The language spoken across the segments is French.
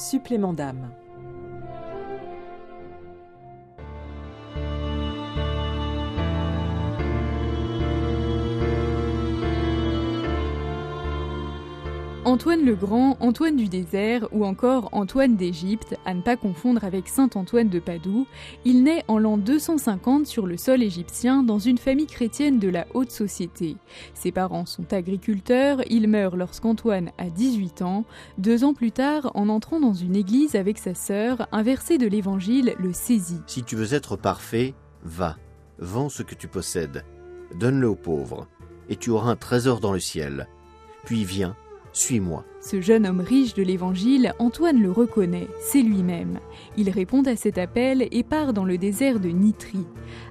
Supplément d'âme. Antoine le Grand, Antoine du désert ou encore Antoine d'Égypte, à ne pas confondre avec Saint Antoine de Padoue, il naît en l'an 250 sur le sol égyptien dans une famille chrétienne de la haute société. Ses parents sont agriculteurs, il meurt lorsqu'Antoine a 18 ans. Deux ans plus tard, en entrant dans une église avec sa sœur, un verset de l'évangile le saisit. Si tu veux être parfait, va, vends ce que tu possèdes, donne-le aux pauvres, et tu auras un trésor dans le ciel. Puis viens, suis-moi. Ce jeune homme riche de l'Évangile, Antoine le reconnaît, c'est lui-même. Il répond à cet appel et part dans le désert de Nitrie.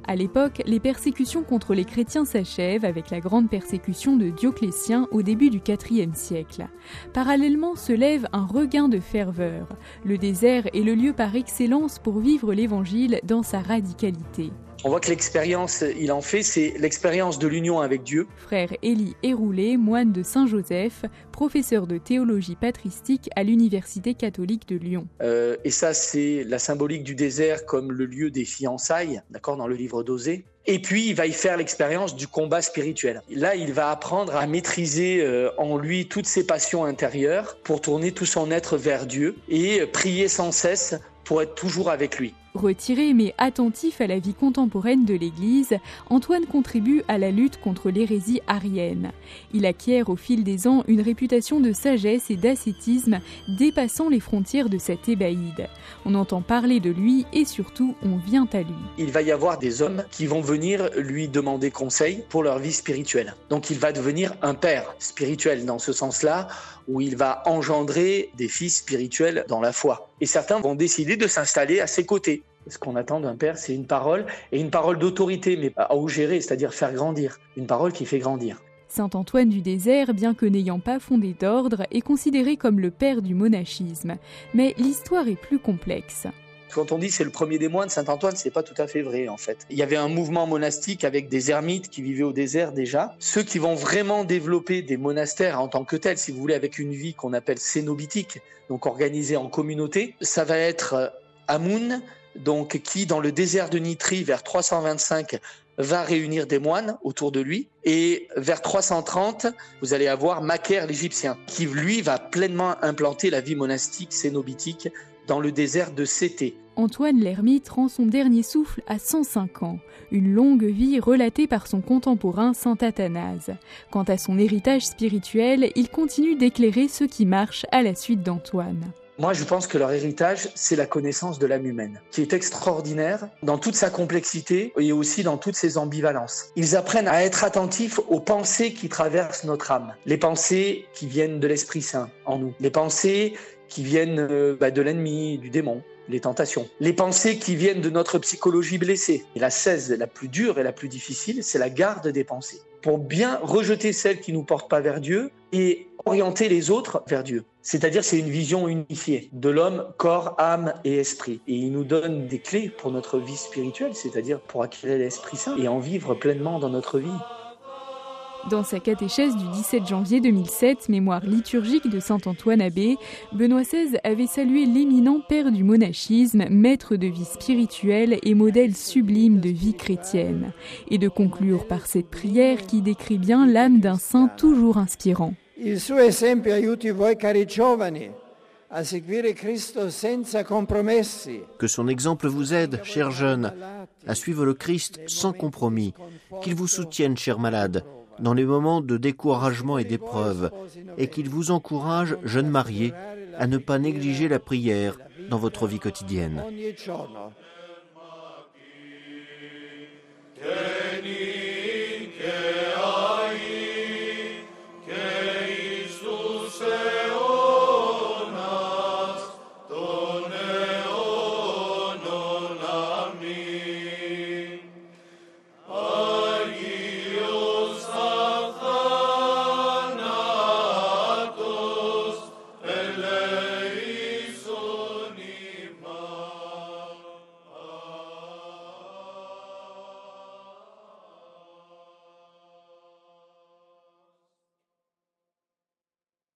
À l'époque, les persécutions contre les chrétiens s'achèvent avec la grande persécution de Dioclétien au début du IVe siècle. Parallèlement se lève un regain de ferveur. Le désert est le lieu par excellence pour vivre l'Évangile dans sa radicalité. On voit que l'expérience il en fait, c'est l'expérience de l'union avec Dieu. Frère Élie Héroulé, moine de Saint-Joseph, professeur de théologie patristique à l'Université catholique de Lyon. Euh, et ça, c'est la symbolique du désert comme le lieu des fiançailles, d'accord, dans le livre d'Osée. Et puis, il va y faire l'expérience du combat spirituel. Là, il va apprendre à maîtriser euh, en lui toutes ses passions intérieures pour tourner tout son être vers Dieu et prier sans cesse pour être toujours avec lui. Retiré mais attentif à la vie contemporaine de l'Église, Antoine contribue à la lutte contre l'hérésie arienne. Il acquiert au fil des ans une réputation de sagesse et d'ascétisme dépassant les frontières de cet ébaïde. On entend parler de lui et surtout on vient à lui. Il va y avoir des hommes qui vont venir lui demander conseil pour leur vie spirituelle. Donc il va devenir un père spirituel dans ce sens-là où il va engendrer des fils spirituels dans la foi. Et certains vont décider de s'installer à ses côtés. Ce qu'on attend d'un père, c'est une parole, et une parole d'autorité, mais à gérer, c'est-à-dire faire grandir. Une parole qui fait grandir. Saint Antoine du désert, bien que n'ayant pas fondé d'ordre, est considéré comme le père du monachisme. Mais l'histoire est plus complexe. Quand on dit c'est le premier des moines, Saint Antoine, c'est pas tout à fait vrai en fait. Il y avait un mouvement monastique avec des ermites qui vivaient au désert déjà. Ceux qui vont vraiment développer des monastères en tant que tels, si vous voulez, avec une vie qu'on appelle cénobitique, donc organisée en communauté, ça va être euh, Amun, donc qui dans le désert de Nitrie vers 325 va réunir des moines autour de lui et vers 330 vous allez avoir Macaire l'Égyptien qui lui va pleinement implanter la vie monastique cénobitique dans le désert de Cété. Antoine l'ermite rend son dernier souffle à 105 ans, une longue vie relatée par son contemporain saint Athanase. Quant à son héritage spirituel, il continue d'éclairer ceux qui marchent à la suite d'Antoine. Moi, je pense que leur héritage, c'est la connaissance de l'âme humaine, qui est extraordinaire dans toute sa complexité et aussi dans toutes ses ambivalences. Ils apprennent à être attentifs aux pensées qui traversent notre âme, les pensées qui viennent de l'Esprit Saint en nous, les pensées qui viennent euh, bah, de l'ennemi, du démon, les tentations. Les pensées qui viennent de notre psychologie blessée. Et la 16, la plus dure et la plus difficile, c'est la garde des pensées. Pour bien rejeter celles qui nous portent pas vers Dieu et orienter les autres vers Dieu. C'est-à-dire c'est une vision unifiée de l'homme, corps, âme et esprit. Et il nous donne des clés pour notre vie spirituelle, c'est-à-dire pour acquérir l'Esprit Saint et en vivre pleinement dans notre vie. Dans sa catéchèse du 17 janvier 2007, mémoire liturgique de saint Antoine Abbé, Benoît XVI avait salué l'éminent père du monachisme, maître de vie spirituelle et modèle sublime de vie chrétienne, et de conclure par cette prière qui décrit bien l'âme d'un saint toujours inspirant. Il suo esempio aiuti voi cari giovani a seguire Cristo senza compromessi. Que son exemple vous aide, chers jeunes, à suivre le Christ sans compromis. Qu'il vous soutienne, chers malades, dans les moments de découragement et d'épreuve, et qu'il vous encourage, jeunes mariés, à ne pas négliger la prière dans votre vie quotidienne.